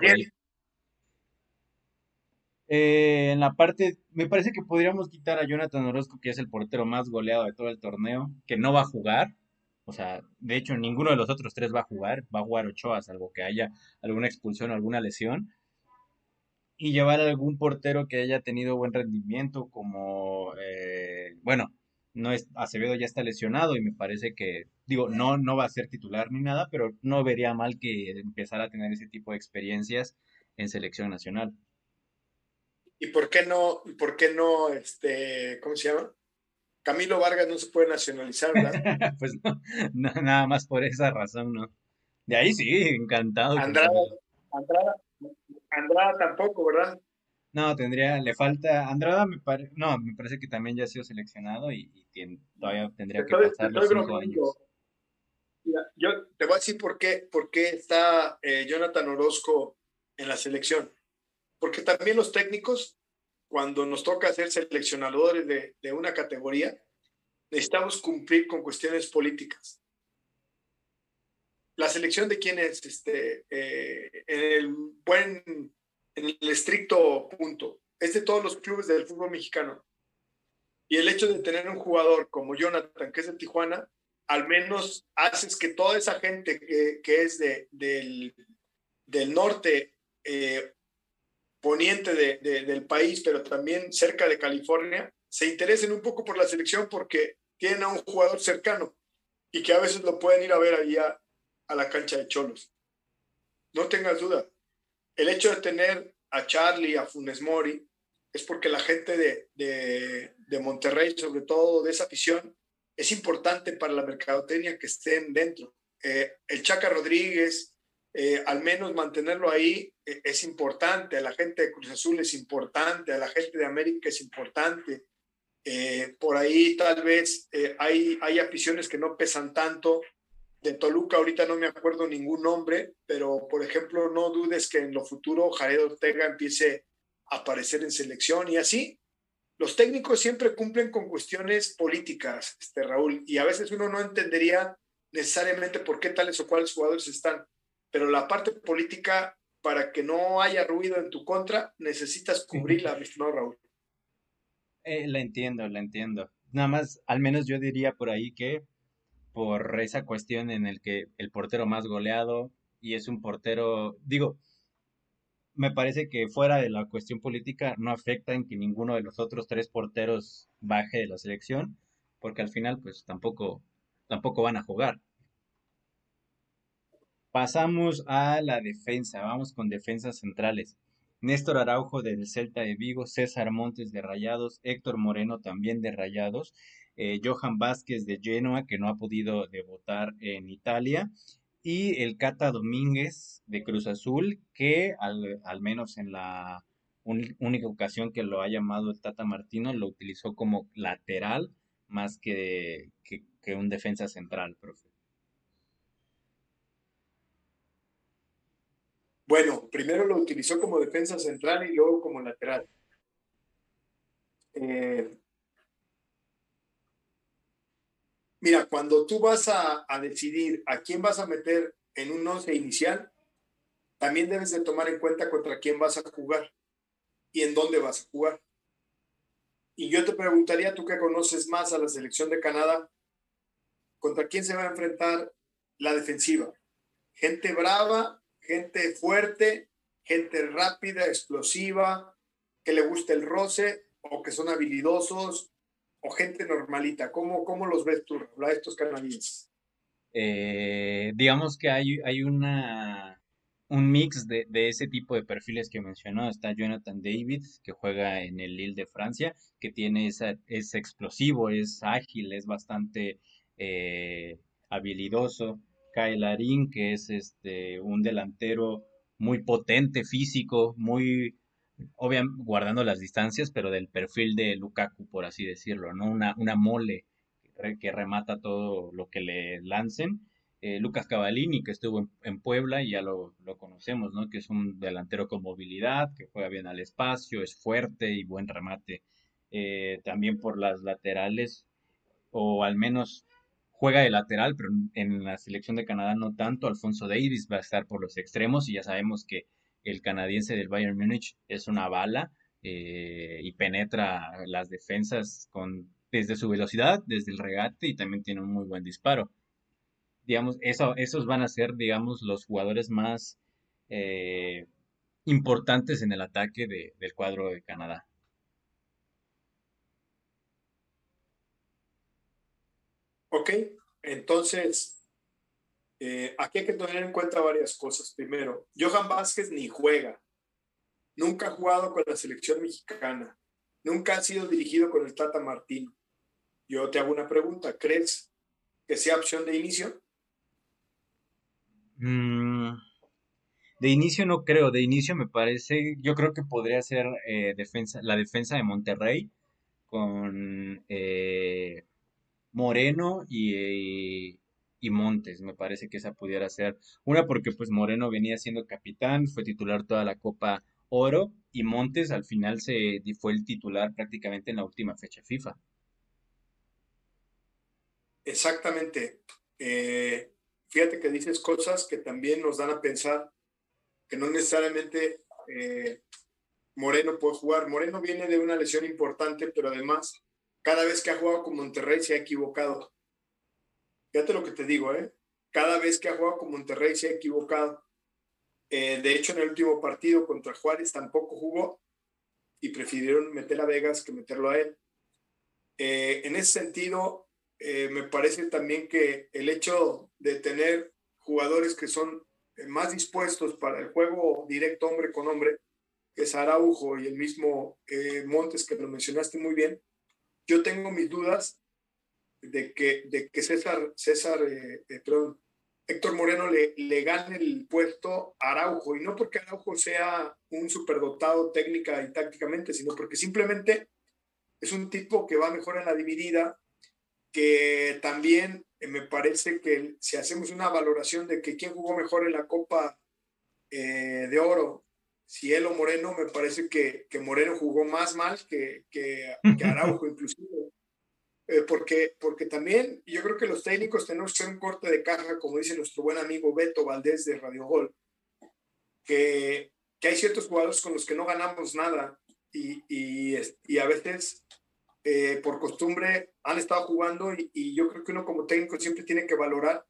Eh, en la parte, me parece que podríamos quitar a Jonathan Orozco, que es el portero más goleado de todo el torneo, que no va a jugar, o sea, de hecho, ninguno de los otros tres va a jugar. Va a jugar Ochoa, salvo que haya alguna expulsión alguna lesión. Y llevar a algún portero que haya tenido buen rendimiento, como, eh, bueno, no es, Acevedo ya está lesionado y me parece que, digo, no, no va a ser titular ni nada, pero no vería mal que empezara a tener ese tipo de experiencias en selección nacional. ¿Y por qué no, por qué no, este, ¿cómo se llama? Camilo Vargas no se puede nacionalizar, ¿verdad? <laughs> pues no, nada más por esa razón, ¿no? De ahí sí, encantado. Andrada, Andrada, Andrada tampoco, ¿verdad? No, tendría, le falta, Andrada me parece, no, me parece que también ya ha sido seleccionado y, todavía tendría que pasar los cinco años. yo te voy a decir por qué, por qué está eh, Jonathan Orozco en la selección. Porque también los técnicos, cuando nos toca ser seleccionadores de, de una categoría, necesitamos cumplir con cuestiones políticas. La selección de quién es, este, eh, en el buen en el estricto punto. Es de todos los clubes del fútbol mexicano. Y el hecho de tener un jugador como Jonathan, que es de Tijuana, al menos haces que toda esa gente que, es de, del, del norte eh, poniente del país, pero también cerca de California, se interesen un poco por la selección porque tienen a un jugador cercano y que a veces lo pueden ir a ver allá a la cancha de Cholos. No tengas duda, el hecho de tener a Charlie, a Funes Mori, es porque la gente de, de, Monterrey, sobre todo de esa afición, es importante para la mercadotecnia que estén dentro. Eh, el Chaca Rodríguez, eh, al menos mantenerlo ahí eh, es importante, a la gente de Cruz Azul es importante, a la gente de América es importante. por ahí tal vez hay, hay aficiones que no pesan tanto, de Toluca ahorita no me acuerdo ningún nombre, pero por ejemplo no dudes que en lo futuro Jared Ortega empiece a aparecer en selección y así. Los técnicos siempre cumplen con cuestiones políticas, este Raúl, y a veces uno no entendería necesariamente por qué tales o cuales jugadores están, pero la parte política, para que no haya ruido en tu contra, necesitas cubrirla, mi estimado Raúl. Eh, la entiendo, la entiendo. Nada más, al menos yo diría por ahí que por esa cuestión en el que el portero más goleado y es un portero, digo, me parece que fuera de la cuestión política no afecta en que ninguno de los otros tres porteros baje de la selección, porque al final pues tampoco, tampoco van a jugar. Pasamos a la defensa, vamos con defensas centrales. Néstor Araujo del Celta de Vigo, César Montes de Rayados, Héctor Moreno también de Rayados eh, Johan Vázquez de Genoa, que no ha podido debutar en Italia, y el Cata Domínguez de Cruz Azul, que al, menos en la única ocasión que lo ha llamado el Tata Martino, lo utilizó como lateral más que, que un defensa central, profe. Bueno, primero lo utilizó como defensa central y luego como lateral. Eh, Mira, cuando tú vas a, decidir a quién vas a meter en un once inicial, también debes de tomar en cuenta contra quién vas a jugar y en dónde vas a jugar. Y yo te preguntaría, tú que conoces más a la selección de Canadá, ¿contra quién se va a enfrentar la defensiva? Gente brava, gente fuerte, gente rápida, explosiva, que le guste el roce o que son habilidosos o gente normalita? ¿Cómo, cómo los ves tú, a estos canadienses? Eh, digamos que hay, hay una, un mix de, de, ese tipo de perfiles que mencionó. Está Jonathan David, que juega en el Lille de Francia, que tiene esa, es explosivo, es ágil, es bastante eh, habilidoso. Kyle Larín, que es este, un delantero muy potente, físico, muy obviamente guardando las distancias, pero del perfil de Lukaku, por así decirlo, ¿no? Una, una mole que remata todo lo que le lancen. Eh, Lucas Cavallini, que estuvo en, Puebla y ya lo, conocemos, ¿no? Que es un delantero con movilidad, que juega bien al espacio, es fuerte y buen remate. Eh, también por las laterales, o al menos juega de lateral, pero en la selección de Canadá no tanto. Alfonso Davis va a estar por los extremos y ya sabemos que el canadiense del Bayern Múnich es una bala eh, y penetra las defensas con, desde su velocidad, desde el regate y también tiene un muy buen disparo. Digamos, eso, esos van a ser, digamos, los jugadores más eh, importantes en el ataque del cuadro de Canadá. Ok, entonces, eh, aquí hay que tener en cuenta varias cosas. Primero, Johan Vázquez ni juega. Nunca ha jugado con la selección mexicana. Nunca ha sido dirigido con el Tata Martino. Yo te hago una pregunta. ¿Crees que sea opción de inicio? Mm, de inicio no creo. De inicio me parece, yo creo que podría ser eh, defensa, la defensa de Monterrey con eh, Moreno y, y, Montes. Me parece que esa pudiera ser una porque pues Moreno venía siendo capitán, fue titular toda la Copa Oro y Montes al final se fue el titular prácticamente en la última fecha FIFA. Exactamente. Eh, fíjate que dices cosas que también nos dan a pensar que no necesariamente eh, Moreno puede jugar. Moreno viene de una lesión importante, pero además, cada vez que ha jugado con Monterrey se ha equivocado. Fíjate lo que te digo, ¿eh? Cada vez que ha jugado con Monterrey se ha equivocado. Eh, de hecho, en el último partido contra Juárez tampoco jugó y prefirieron meter a Vegas que meterlo a él. Eh, en ese sentido, me parece también que el hecho de tener jugadores que son más dispuestos para el juego directo hombre con hombre, que es Araujo y el mismo eh, Montes, que lo mencionaste muy bien, yo tengo mis dudas de que, de que César, César eh, eh, Héctor Moreno le, le gane el puesto a Araujo, y no porque Araujo sea un superdotado técnica y tácticamente, sino porque simplemente es un tipo que va mejor en la dividida, que también me parece que si hacemos una valoración de que quién jugó mejor en la Copa de Oro si él o Moreno, me parece que, que Moreno jugó más mal que, que, Araujo <laughs> inclusive. Eh, porque, porque también yo creo que los técnicos tenemos que hacer un corte de caja, como dice nuestro buen amigo Beto Valdés de Radio Gol, que, que hay ciertos jugadores con los que no ganamos nada y, y, y a veces eh, por costumbre han estado jugando y, y, yo creo que uno como técnico siempre tiene que valorar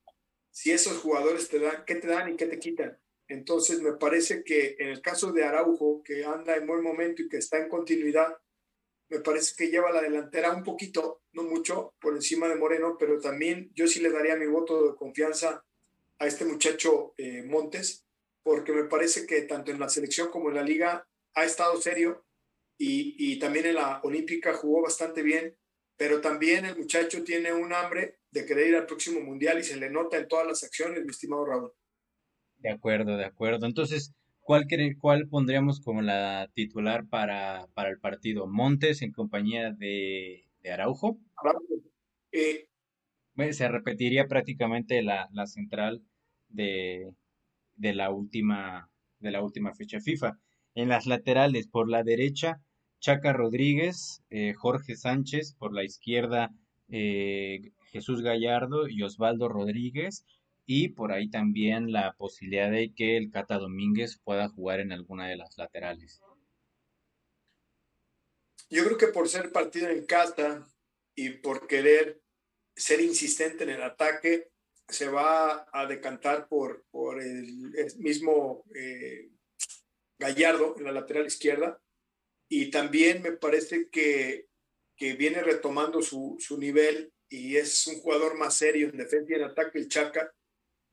si esos jugadores te dan, qué te dan y qué te quitan. Entonces, me parece que en el caso de Araujo, que anda en buen momento y que está en continuidad, me parece que lleva la delantera un poquito, no mucho, por encima de Moreno, pero también yo sí le daría mi voto de confianza a este muchacho eh, Montes, porque me parece que tanto en la selección como en la liga ha estado serio y, y también en la olímpica jugó bastante bien, pero también el muchacho tiene un hambre de querer ir al próximo mundial y se le nota en todas las acciones, mi estimado Raúl. De acuerdo, de acuerdo. Entonces, ¿cuál, cuál pondríamos como la titular para, para el partido? ¿Montes en compañía de, Araujo? Eh, se repetiría prácticamente la, central de, de, la última, de la última fecha FIFA. En las laterales, por la derecha, Chaca Rodríguez, eh, Jorge Sánchez, por la izquierda, eh, Jesús Gallardo y Osvaldo Rodríguez y por ahí también la posibilidad de que el Cata Domínguez pueda jugar en alguna de las laterales. Yo creo que por ser partido en casa y por querer ser insistente en el ataque, se va a decantar por, por el, mismo eh, Gallardo en la lateral izquierda. Y también me parece que, que viene retomando su, su nivel y es un jugador más serio en defensa y en ataque el Chaca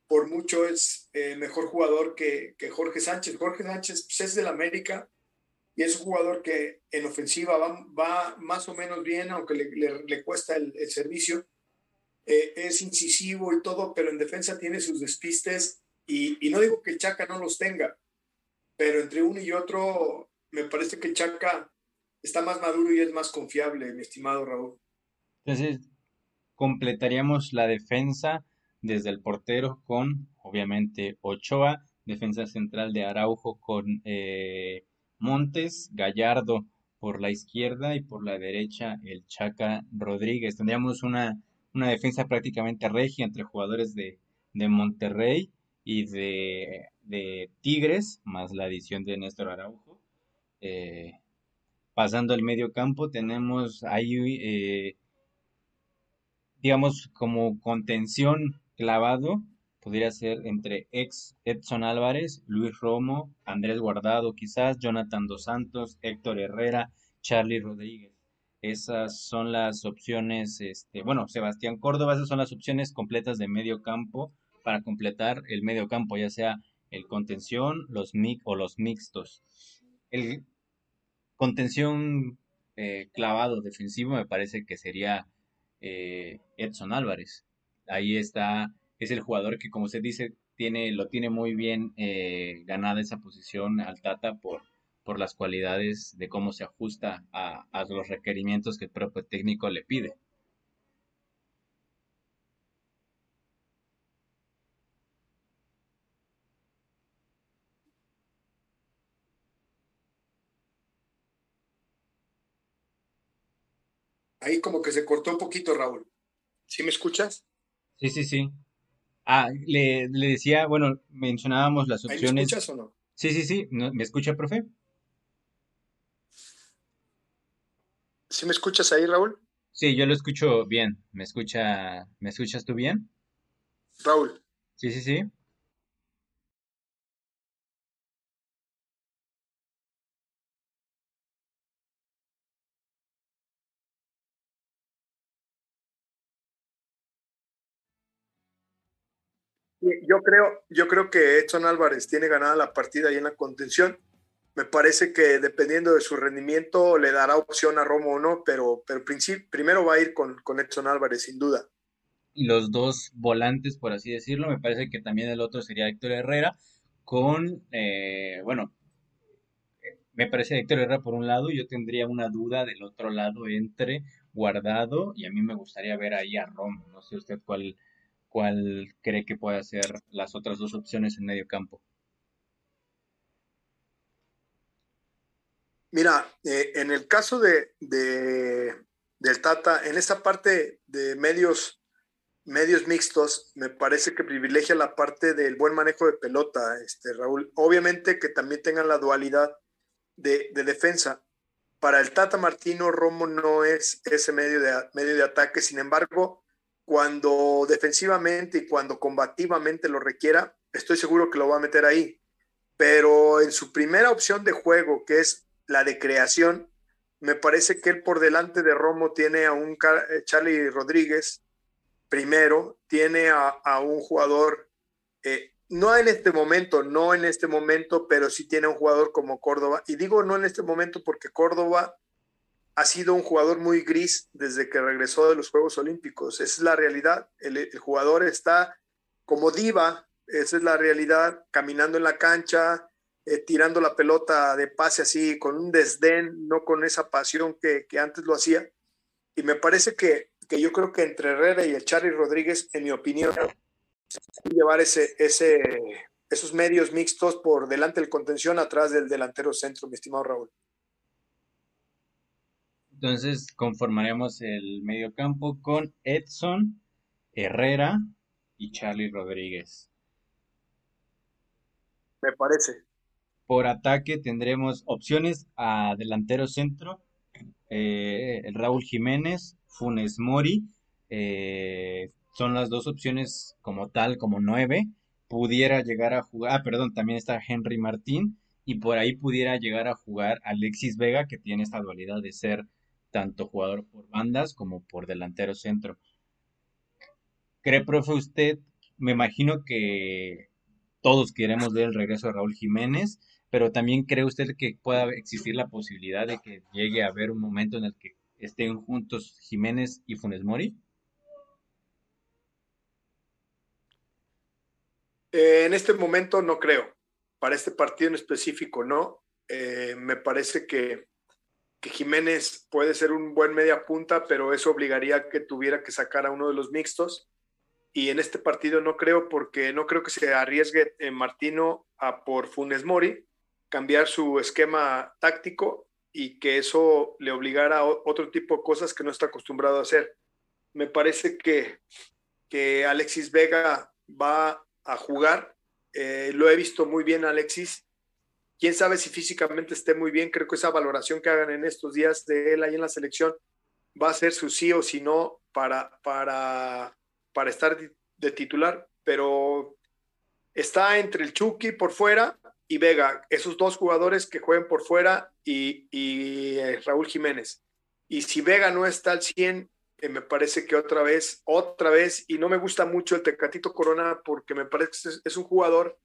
por mucho es eh, mejor jugador que, que, Jorge Sánchez. Jorge Sánchez pues, es del América y es un jugador que en ofensiva va, va más o menos bien, aunque le, le, cuesta el, servicio. Eh, es incisivo y todo, pero en defensa tiene sus despistes y, y, no digo que el Chaca no los tenga, pero entre uno y otro me parece que el Chaca está más maduro y es más confiable, mi estimado Raúl. Entonces, completaríamos la defensa desde el portero con, obviamente, Ochoa, defensa central de Araujo con eh, Montes, Gallardo por la izquierda y por la derecha el Chaca Rodríguez. Tendríamos una, una defensa prácticamente regia entre jugadores de, de Monterrey y de, de, Tigres, más la adición de Néstor Araujo. Eh, pasando al medio campo, tenemos ahí, eh, digamos, como contención clavado podría ser entre ex Edson Álvarez, Luis Romo, Andrés Guardado quizás, Jonathan Dos Santos, Héctor Herrera, Charlie Rodríguez. Esas son las opciones, este, bueno, Sebastián Córdoba, esas son las opciones completas de medio campo para completar el medio campo, ya sea el contención, los mic o los mixtos. El contención eh, clavado defensivo me parece que sería eh, Edson Álvarez. Ahí está, es el jugador que como se dice, tiene, lo tiene muy bien eh, ganada esa posición al Tata por, por las cualidades de cómo se ajusta a, los requerimientos que el propio técnico le pide. Ahí como que se cortó un poquito, Raúl. ¿Sí me escuchas? Sí, sí, sí. Ah, le, decía, bueno, mencionábamos las opciones. ¿Me escuchas o no? Sí, sí, sí. ¿Me escucha, profe? ¿Sí me escuchas ahí, Raúl? Sí, yo lo escucho bien. ¿Me escucha, ¿me escuchas tú bien? Raúl. Sí, sí, sí. Yo creo, yo creo que Edson Álvarez tiene ganada la partida ahí en la contención. Me parece que dependiendo de su rendimiento le dará opción a Romo o no, pero, pero primero va a ir con, con Edson Álvarez, sin duda. Y los dos volantes, por así decirlo, me parece que también el otro sería Héctor Herrera, con, eh, bueno, me parece Héctor Herrera por un lado, yo tendría una duda del otro lado entre Guardado y a mí me gustaría ver ahí a Romo. No sé usted cuál, cuál cree que puede ser las otras dos opciones en medio campo. Mira, eh, en el caso de, del Tata, en esa parte de medios, medios mixtos, me parece que privilegia la parte del buen manejo de pelota, este, Raúl. Obviamente que también tengan la dualidad de, de defensa. Para el Tata Martino, Romo no es ese medio de, medio de ataque, sin embargo, cuando defensivamente y cuando combativamente lo requiera, estoy seguro que lo va a meter ahí. Pero en su primera opción de juego, que es la de creación, me parece que él por delante de Romo tiene a un eh, Charlie Rodríguez primero, tiene a, un jugador, eh, no en este momento, no en este momento, pero sí tiene un jugador como Córdoba. Y digo no en este momento porque Córdoba ha sido un jugador muy gris desde que regresó de los Juegos Olímpicos. Esa es la realidad. El, jugador está como diva, esa es la realidad, caminando en la cancha, eh, tirando la pelota de pase así, con un desdén, no con esa pasión que, antes lo hacía. Y me parece que, que, yo creo que entre Herrera y el Charlie Rodríguez, en mi opinión, llevar ese, ese, esos medios mixtos por delante del contención, atrás del delantero centro, mi estimado Raúl. Entonces conformaremos el medio campo con Edson, Herrera y Charlie Rodríguez. Me parece. Por ataque tendremos opciones a delantero centro, eh, Raúl Jiménez, Funes Mori. Eh, son las dos opciones como tal, como nueve. Pudiera llegar a jugar, ah, perdón, también está Henry Martín. Y por ahí pudiera llegar a jugar Alexis Vega, que tiene esta dualidad de ser tanto jugador por bandas como por delantero centro. ¿Cree, profe, usted? Me imagino que todos queremos ver el regreso de Raúl Jiménez, pero también cree usted que pueda existir la posibilidad de que llegue a haber un momento en el que estén juntos Jiménez y Funes Mori? Eh, en este momento no creo. Para este partido en específico no. Eh, me parece que Jiménez puede ser un buen media punta, pero eso obligaría a que tuviera que sacar a uno de los mixtos. Y en este partido no creo, porque no creo que se arriesgue en Martino a por Funes Mori cambiar su esquema táctico y que eso le obligara a otro tipo de cosas que no está acostumbrado a hacer. Me parece que, que Alexis Vega va a jugar. Eh, lo he visto muy bien, Alexis, quién sabe si físicamente esté muy bien. Creo que esa valoración que hagan en estos días de él ahí en la selección va a ser su sí o si no para, para, para estar de titular. Pero está entre el Chucky por fuera y Vega, esos dos jugadores que jueguen por fuera y, eh, Raúl Jiménez. Y si Vega no está al 100, eh, me parece que otra vez, otra vez, y no me gusta mucho el Tecatito Corona porque me parece que es, un jugador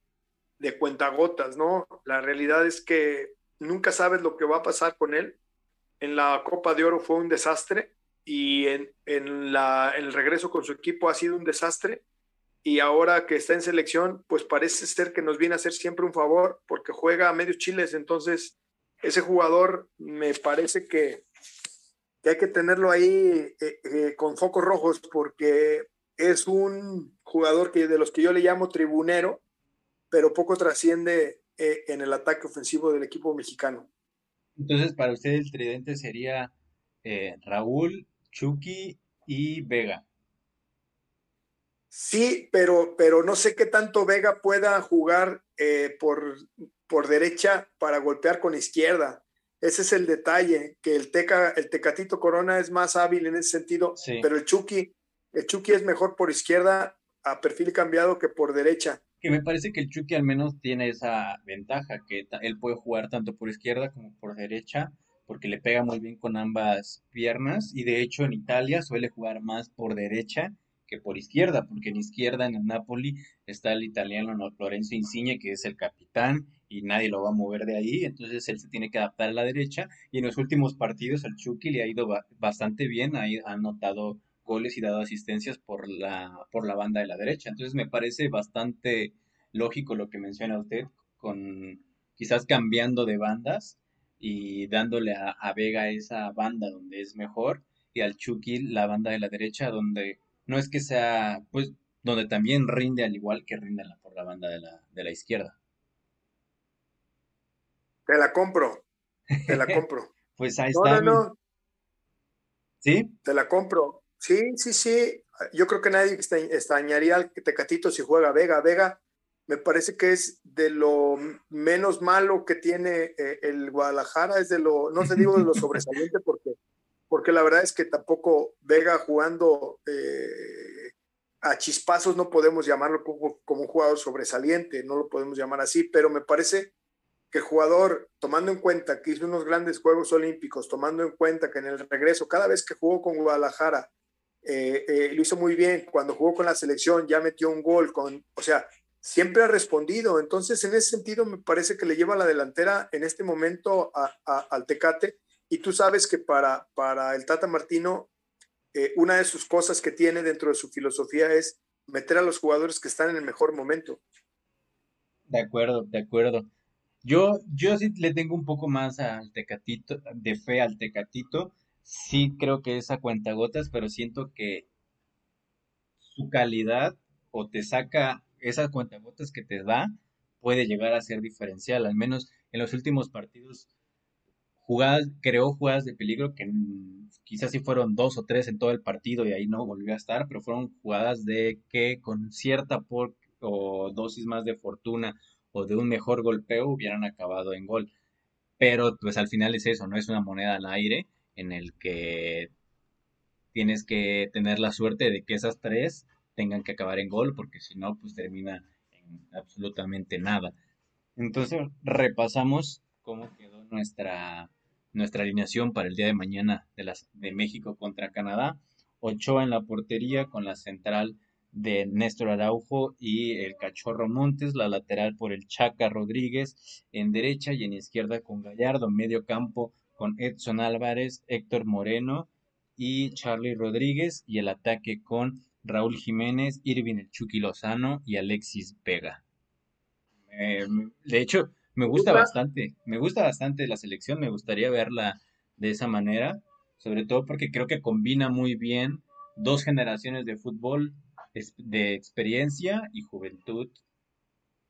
de cuentagotas, ¿no? La realidad es que nunca sabes lo que va a pasar con él. En la Copa de Oro fue un desastre y en, en, la, en el regreso con su equipo ha sido un desastre y ahora que está en selección, pues parece ser que nos viene a hacer siempre un favor porque juega a medios chiles, entonces ese jugador me parece que, hay que tenerlo ahí eh, eh, con focos rojos porque es un jugador que de los que yo le llamo tribunero, pero poco trasciende eh, en el ataque ofensivo del equipo mexicano. Entonces, para usted el tridente sería Raúl, Chucky y Vega. Sí, pero, pero no sé qué tanto Vega pueda jugar eh, por, por derecha para golpear con izquierda. Ese es el detalle, que el, teca, el Tecatito Corona es más hábil en ese sentido, pero el Chucky, el Chucky es mejor por izquierda a perfil cambiado que por derecha. Que me parece que el Chucky al menos tiene esa ventaja, que él puede jugar tanto por izquierda como por derecha, porque le pega muy bien con ambas piernas, y de hecho en Italia suele jugar más por derecha que por izquierda, porque en izquierda en el Napoli está el italiano Lorenzo Insigne, que es el capitán y nadie lo va a mover de ahí, entonces él se tiene que adaptar a la derecha y en los últimos partidos al Chucky le ha ido bastante bien, ha, anotado goles y dado asistencias por la, por la banda de la derecha, entonces me parece bastante lógico lo que menciona usted, con quizás cambiando de bandas y dándole a, a Vega esa banda donde es mejor y al Chucky la banda de la derecha donde no es que sea, pues, donde también rinde al igual que rinde por la banda de la, de la izquierda. Te la compro, te la <laughs> compro. pues ahí está. No, no, ¿Sí? Te la compro. Sí, sí, sí. Yo creo que nadie extrañaría al Tecatito si juega Vega. Vega me parece que es de lo menos malo que tiene eh, el Guadalajara, es de lo, no se digo de lo sobresaliente porque porque la verdad es que tampoco Vega jugando eh, a chispazos no podemos llamarlo como, un jugador sobresaliente, no lo podemos llamar así, pero me parece que jugador, tomando en cuenta que hizo unos grandes Juegos Olímpicos, tomando en cuenta que en el regreso, cada vez que jugó con Guadalajara, eh, eh, lo hizo muy bien, cuando jugó con la selección ya metió un gol, con, o sea, siempre ha respondido, entonces en ese sentido me parece que le lleva la delantera en este momento al Tecate y tú sabes que para, para el Tata Martino, eh, una de sus cosas que tiene dentro de su filosofía es meter a los jugadores que están en el mejor momento. De acuerdo, de acuerdo. Yo, yo sí le tengo un poco más al Tecatito, de fe al Tecatito. Sí creo que es a cuentagotas, pero siento que su calidad o te saca esas cuentagotas que te da puede llegar a ser diferencial. Al menos en los últimos partidos jugadas, creó jugadas de peligro que quizás sí fueron dos o tres en todo el partido y ahí no volvió a estar, pero fueron jugadas de que con cierta por, o dosis más de fortuna o de un mejor golpeo hubieran acabado en gol. Pero pues al final es eso, no es una moneda al aire en el que tienes que tener la suerte de que esas tres tengan que acabar en gol, porque si no, pues termina en absolutamente nada. Entonces repasamos cómo quedó nuestra nuestra alineación para el día de mañana de, las, de México contra Canadá. Ochoa en la portería con la central de Néstor Araujo y el Cachorro Montes, la lateral por el Chaca Rodríguez en derecha y en izquierda con Gallardo, medio campo con Edson Álvarez, Héctor Moreno y Charlie Rodríguez y el ataque con Raúl Jiménez, Irving el Chucky Lozano y Alexis Vega. Eh, de hecho, me gusta bastante, me gusta bastante la selección, me gustaría verla de esa manera, sobre todo porque creo que combina muy bien dos generaciones de fútbol de experiencia y juventud,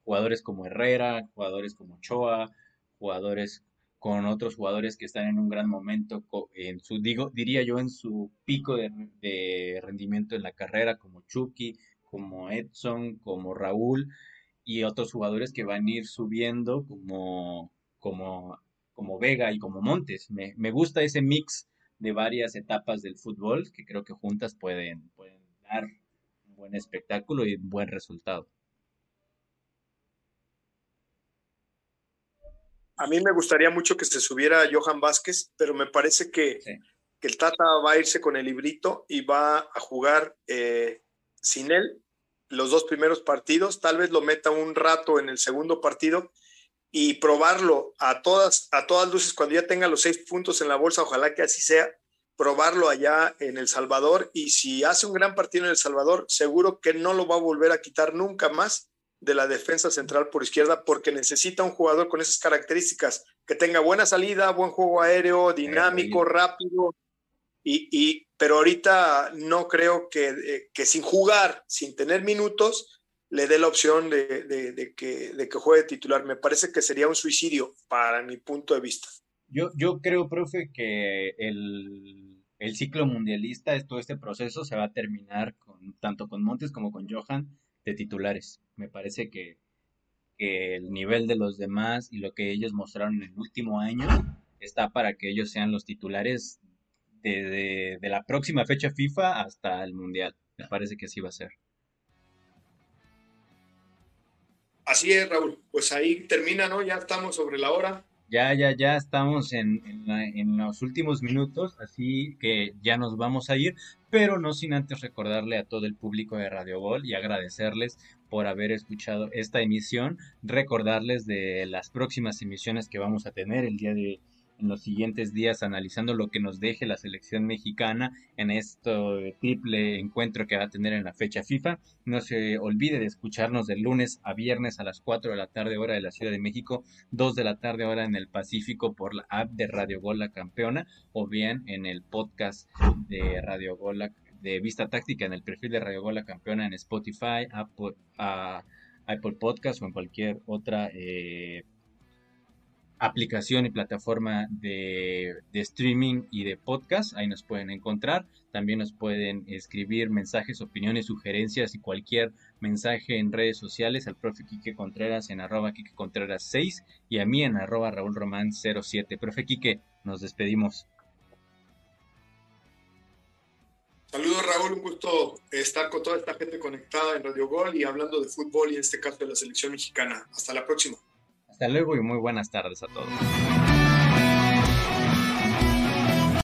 jugadores como Herrera, jugadores como Choa, jugadores con otros jugadores que están en un gran momento, en su, digo, diría yo, en su pico de, rendimiento en la carrera, como Chucky, como Edson, como Raúl, y otros jugadores que van a ir subiendo como, como, como Vega y como Montes. Me, me, gusta ese mix de varias etapas del fútbol que creo que juntas pueden, pueden dar un buen espectáculo y un buen resultado. A mí me gustaría mucho que se subiera Johan Vázquez, pero me parece que que el Tata va a irse con el librito y va a jugar eh, sin él los dos primeros partidos, tal vez lo meta un rato en el segundo partido y probarlo a todas, a todas luces cuando ya tenga los seis puntos en la bolsa, ojalá que así sea, probarlo allá en El Salvador y si hace un gran partido en El Salvador, seguro que no lo va a volver a quitar nunca más de la defensa central por izquierda porque necesita un jugador con esas características, que tenga buena salida, buen juego aéreo, dinámico, rápido, y, pero ahorita no creo que, eh, que, sin jugar, sin tener minutos, le dé la opción de, de, que, de que juegue titular. Me parece que sería un suicidio para mi punto de vista. Yo, yo creo, profe, que el, el ciclo mundialista, todo este proceso se va a terminar con, tanto con Montes como con Johan de titulares. Me parece que, el nivel de los demás y lo que ellos mostraron en el último año está para que ellos sean los titulares de, la próxima fecha FIFA hasta el Mundial. Me parece que así va a ser. Así es, Raúl. Pues ahí termina, ¿no? Ya estamos sobre la hora. Ya, ya, ya estamos en, en, los últimos minutos, así que ya nos vamos a ir, pero no sin antes recordarle a todo el público de Radio Gol y agradecerles por haber escuchado esta emisión, recordarles de las próximas emisiones que vamos a tener el día de en los siguientes días analizando lo que nos deje la selección mexicana en este triple encuentro que va a tener en la fecha FIFA. No se olvide de escucharnos de lunes a viernes a las 4 de la tarde hora de la Ciudad de México, 2 de la tarde hora en el Pacífico por la app de Radio Gol La Campeona o bien en el podcast de Radio Gol de Vista Táctica en el perfil de Radio Gol La Campeona en Spotify, Apple, Apple Podcast o en cualquier otra eh, aplicación y plataforma de, streaming y de podcast. Ahí nos pueden encontrar. También nos pueden escribir mensajes, opiniones, sugerencias y cualquier mensaje en redes sociales al profe Quique Contreras en arroba Quique Contreras 6 y a mí en arroba Raúl Román 07. Profe Quique, nos despedimos. Saludos Raúl, un gusto estar con toda esta gente conectada en Radio Gol y hablando de fútbol y en este caso de la selección mexicana. Hasta la próxima. Hasta luego y muy buenas tardes a todos.